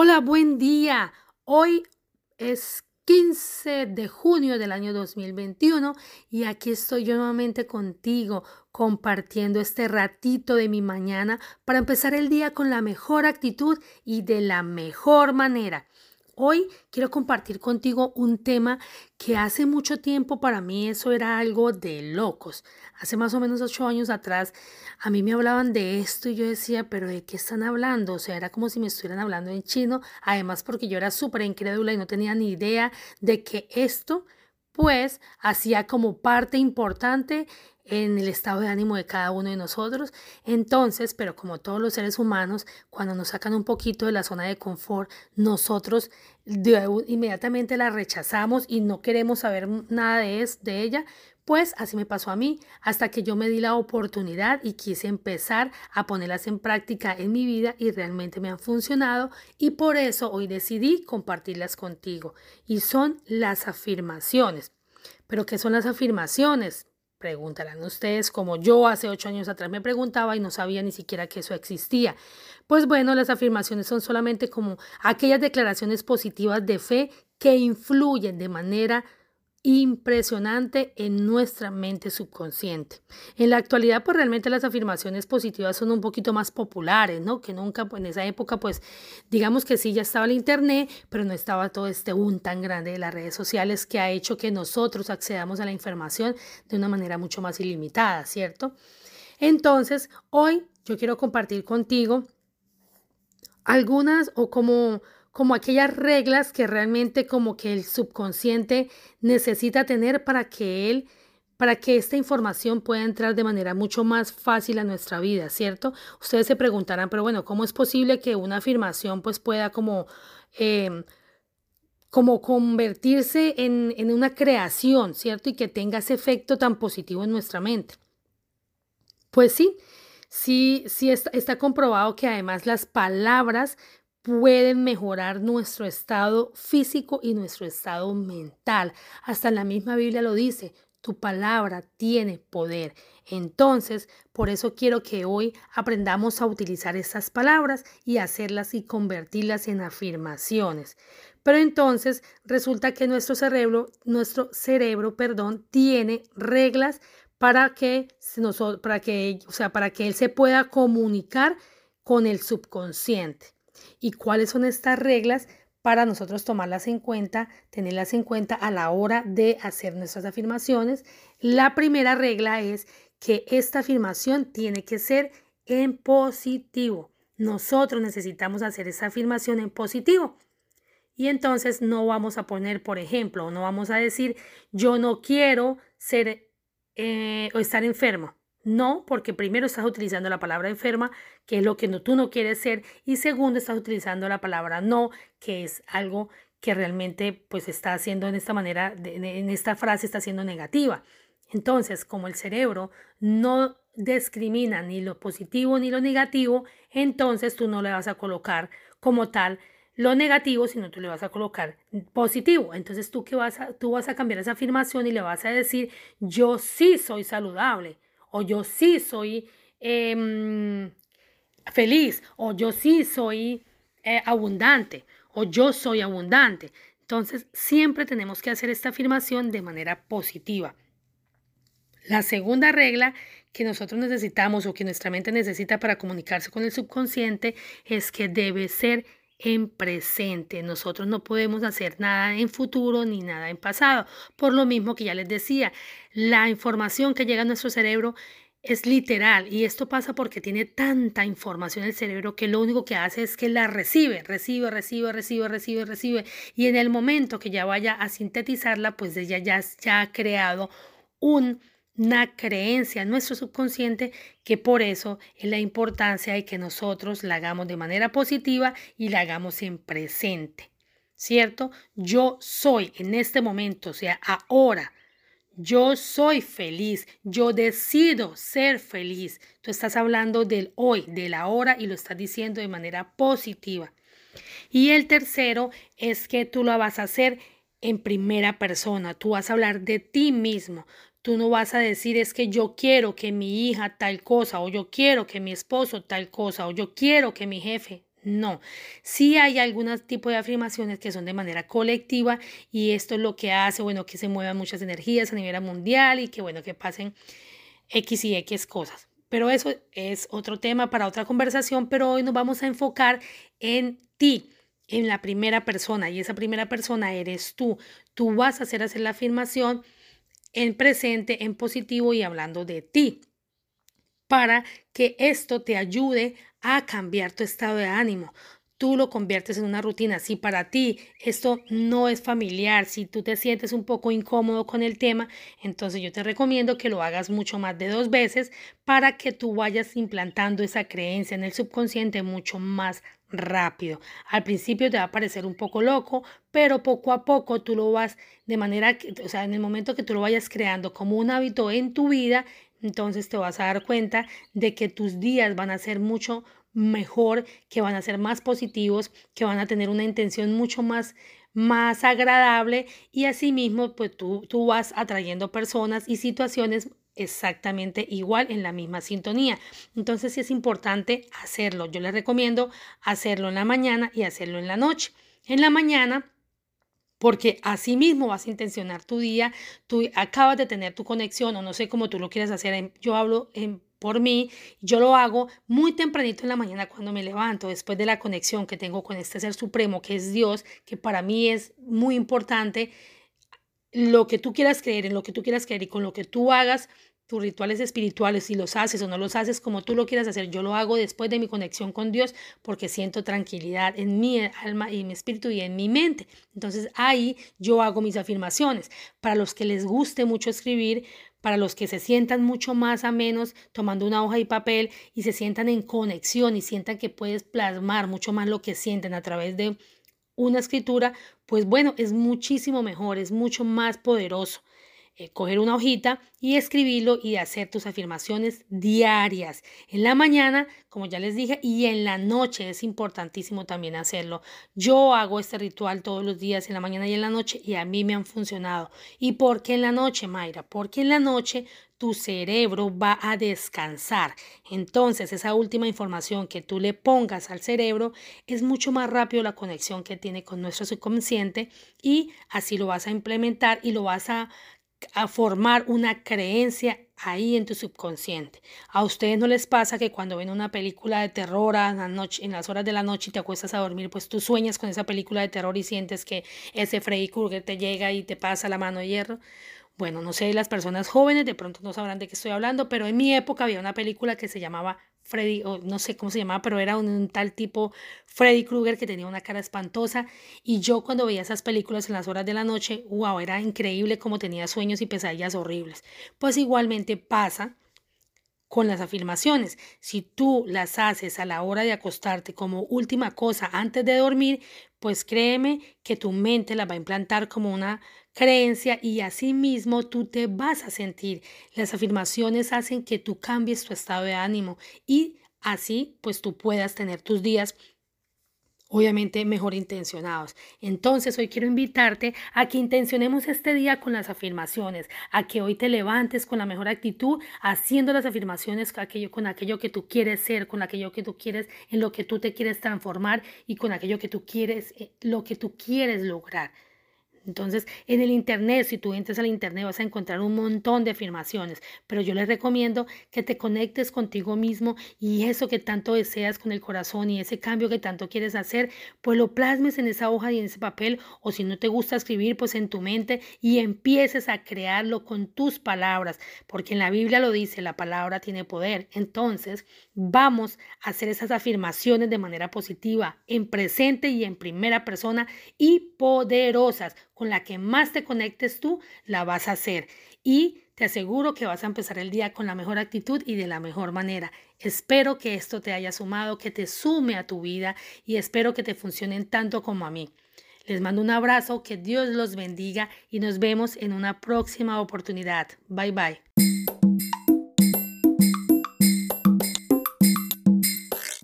Hola, buen día. Hoy es 15 de junio del año 2021 y aquí estoy yo nuevamente contigo compartiendo este ratito de mi mañana para empezar el día con la mejor actitud y de la mejor manera. Hoy quiero compartir contigo un tema que hace mucho tiempo para mí eso era algo de locos. Hace más o menos ocho años atrás a mí me hablaban de esto y yo decía, pero ¿de qué están hablando? O sea, era como si me estuvieran hablando en chino, además porque yo era súper incrédula y no tenía ni idea de que esto pues hacía como parte importante en el estado de ánimo de cada uno de nosotros. Entonces, pero como todos los seres humanos, cuando nos sacan un poquito de la zona de confort, nosotros inmediatamente la rechazamos y no queremos saber nada de, es, de ella. Pues así me pasó a mí, hasta que yo me di la oportunidad y quise empezar a ponerlas en práctica en mi vida y realmente me han funcionado y por eso hoy decidí compartirlas contigo. Y son las afirmaciones. ¿Pero qué son las afirmaciones? Preguntarán ustedes como yo hace ocho años atrás me preguntaba y no sabía ni siquiera que eso existía. Pues bueno, las afirmaciones son solamente como aquellas declaraciones positivas de fe que influyen de manera impresionante en nuestra mente subconsciente. En la actualidad, pues realmente las afirmaciones positivas son un poquito más populares, ¿no? Que nunca, pues, en esa época, pues digamos que sí, ya estaba el Internet, pero no estaba todo este boom tan grande de las redes sociales que ha hecho que nosotros accedamos a la información de una manera mucho más ilimitada, ¿cierto? Entonces, hoy yo quiero compartir contigo algunas o como como aquellas reglas que realmente como que el subconsciente necesita tener para que él para que esta información pueda entrar de manera mucho más fácil a nuestra vida, ¿cierto? Ustedes se preguntarán, pero bueno, ¿cómo es posible que una afirmación pues pueda como, em, como convertirse en, en, una creación, ¿cierto? Y que tenga ese efecto tan positivo en nuestra mente. Pues sí, sí, sí está, está comprobado que además las palabras pueden mejorar nuestro estado físico y nuestro estado mental. Hasta la misma Biblia lo dice, tu palabra tiene poder. Entonces, por eso quiero que hoy aprendamos a utilizar estas palabras y hacerlas y convertirlas en afirmaciones. Pero entonces resulta que nuestro cerebro, nuestro cerebro, perdón, tiene reglas para que, para que, o sea, para que él se pueda comunicar con el subconsciente y cuáles son estas reglas para nosotros tomarlas en cuenta, tenerlas en cuenta a la hora de hacer nuestras afirmaciones. La primera regla es que esta afirmación tiene que ser en positivo. Nosotros necesitamos hacer esa afirmación en positivo. Y entonces no vamos a poner, por ejemplo, no vamos a decir yo no quiero ser eh, o estar enfermo. No, porque primero estás utilizando la palabra enferma, que es lo que tú no quieres ser, y segundo estás utilizando la palabra no, que es algo que realmente pues está haciendo en esta manera, en esta frase está siendo negativa. Entonces, como el cerebro no discrimina ni lo positivo ni lo negativo, entonces tú no le vas a colocar como tal lo negativo, sino tú le vas a colocar positivo. Entonces tú que vas a, tú vas a cambiar esa afirmación y le vas a decir yo sí soy saludable o yo sí soy em, feliz, o yo sí soy eh, abundante, o yo soy abundante. Entonces, siempre tenemos que hacer esta afirmación de manera positiva. La segunda regla que nosotros necesitamos o que nuestra mente necesita para comunicarse con el subconsciente es que debe ser en presente. Nosotros no podemos hacer nada en futuro ni nada en pasado. Por lo mismo que ya les decía, la información que llega a nuestro cerebro es literal y esto pasa porque tiene tanta información el cerebro que lo único que hace es que la recibe, recibe, recibe, recibe, recibe, recibe y en el momento que ya vaya a sintetizarla, pues ella ya, ya ha creado un una creencia en nuestro subconsciente que por eso es la importancia de que nosotros la hagamos de manera positiva y la hagamos en presente. ¿Cierto? Yo soy en este momento, o sea, ahora, yo soy feliz, yo decido ser feliz. Tú estás hablando del hoy, del ahora y lo estás diciendo de manera positiva. Y el tercero es que tú lo vas a hacer en primera persona, tú vas a hablar de ti mismo. Tú no vas a decir es que yo quiero que mi hija tal cosa o yo quiero que mi esposo tal cosa o yo quiero que mi jefe. No, sí hay algún tipo de afirmaciones que son de manera colectiva y esto es lo que hace, bueno, que se muevan muchas energías a nivel mundial y que, bueno, que pasen X y X cosas. Pero eso es otro tema para otra conversación, pero hoy nos vamos a enfocar en ti, en la primera persona y esa primera persona eres tú. Tú vas a hacer hacer la afirmación en presente, en positivo y hablando de ti para que esto te ayude a cambiar tu estado de ánimo. Tú lo conviertes en una rutina. Si para ti esto no es familiar, si tú te sientes un poco incómodo con el tema, entonces yo te recomiendo que lo hagas mucho más de dos veces para que tú vayas implantando esa creencia en el subconsciente mucho más rápido. Al principio te va a parecer un poco loco, pero poco a poco tú lo vas de manera que, o sea, en el momento que tú lo vayas creando como un hábito en tu vida, entonces te vas a dar cuenta de que tus días van a ser mucho mejor, que van a ser más positivos, que van a tener una intención mucho más más agradable y asimismo pues tú, tú vas atrayendo personas y situaciones exactamente igual en la misma sintonía. Entonces sí es importante hacerlo. Yo les recomiendo hacerlo en la mañana y hacerlo en la noche. En la mañana porque así mismo vas a intencionar tu día, tú acabas de tener tu conexión o no sé cómo tú lo quieres hacer, yo hablo por mí, yo lo hago muy tempranito en la mañana cuando me levanto, después de la conexión que tengo con este ser supremo que es Dios, que para mí es muy importante, lo que tú quieras creer, en lo que tú quieras creer y con lo que tú hagas, tus rituales espirituales, si los haces o no los haces como tú lo quieras hacer, yo lo hago después de mi conexión con Dios porque siento tranquilidad en mi alma y mi espíritu y en mi mente. Entonces ahí yo hago mis afirmaciones. Para los que les guste mucho escribir, para los que se sientan mucho más a menos tomando una hoja y papel y se sientan en conexión y sientan que puedes plasmar mucho más lo que sienten a través de una escritura, pues bueno, es muchísimo mejor, es mucho más poderoso. Eh, coger una hojita y escribirlo y hacer tus afirmaciones diarias. En la mañana, como ya les dije, y en la noche es importantísimo también hacerlo. Yo hago este ritual todos los días, en la mañana y en la noche, y a mí me han funcionado. ¿Y por qué en la noche, Mayra? Porque en la noche tu cerebro va a descansar. Entonces, esa última información que tú le pongas al cerebro es mucho más rápido la conexión que tiene con nuestro subconsciente y así lo vas a implementar y lo vas a a formar una creencia ahí en tu subconsciente. A ustedes no les pasa que cuando ven una película de terror a la noche, en las horas de la noche y te acuestas a dormir, pues tú sueñas con esa película de terror y sientes que ese Freddy Krueger te llega y te pasa la mano de hierro. Bueno, no sé, las personas jóvenes de pronto no sabrán de qué estoy hablando, pero en mi época había una película que se llamaba Freddy, no sé cómo se llamaba, pero era un, tal tipo Freddy Krueger que tenía una cara espantosa. Y yo cuando veía esas películas en las horas de la noche, wow, era increíble como tenía sueños y pesadillas horribles. Pues igualmente pasa con las afirmaciones. Si tú las haces a la hora de acostarte como última cosa antes de dormir, pues créeme que tu mente la va a implantar como una creencia y así mismo tú te vas a sentir. Las afirmaciones hacen que tú cambies tu estado de ánimo y así pues tú puedas tener tus días obviamente mejor intencionados. Entonces hoy quiero invitarte a que intencionemos este día con las afirmaciones, a que hoy te levantes con la mejor actitud, haciendo las afirmaciones con aquello, que tú quieres ser, con aquello que tú quieres, en lo que tú te quieres transformar y con aquello que tú quieres, eh, lo que tú quieres lograr. Entonces, en el Internet, si tú entras al Internet, vas a encontrar un montón de afirmaciones, pero yo les recomiendo que te conectes contigo mismo y eso que tanto deseas con el corazón y ese cambio que tanto quieres hacer, pues lo plasmes en esa hoja y en ese papel, o si no te gusta escribir, pues en tu mente y empieces a crearlo con tus palabras, porque en la Biblia lo dice, la palabra tiene poder. Entonces, vamos a hacer esas afirmaciones de manera positiva, en presente y en primera persona y poderosas con la que más te conectes tú, la vas a hacer. Y te aseguro que vas a empezar el día con la mejor actitud y de la mejor manera. Espero que esto te haya sumado, que te sume a tu vida y espero que te funcionen tanto como a mí. Les mando un abrazo, que Dios los bendiga y nos vemos en una próxima oportunidad. Bye bye.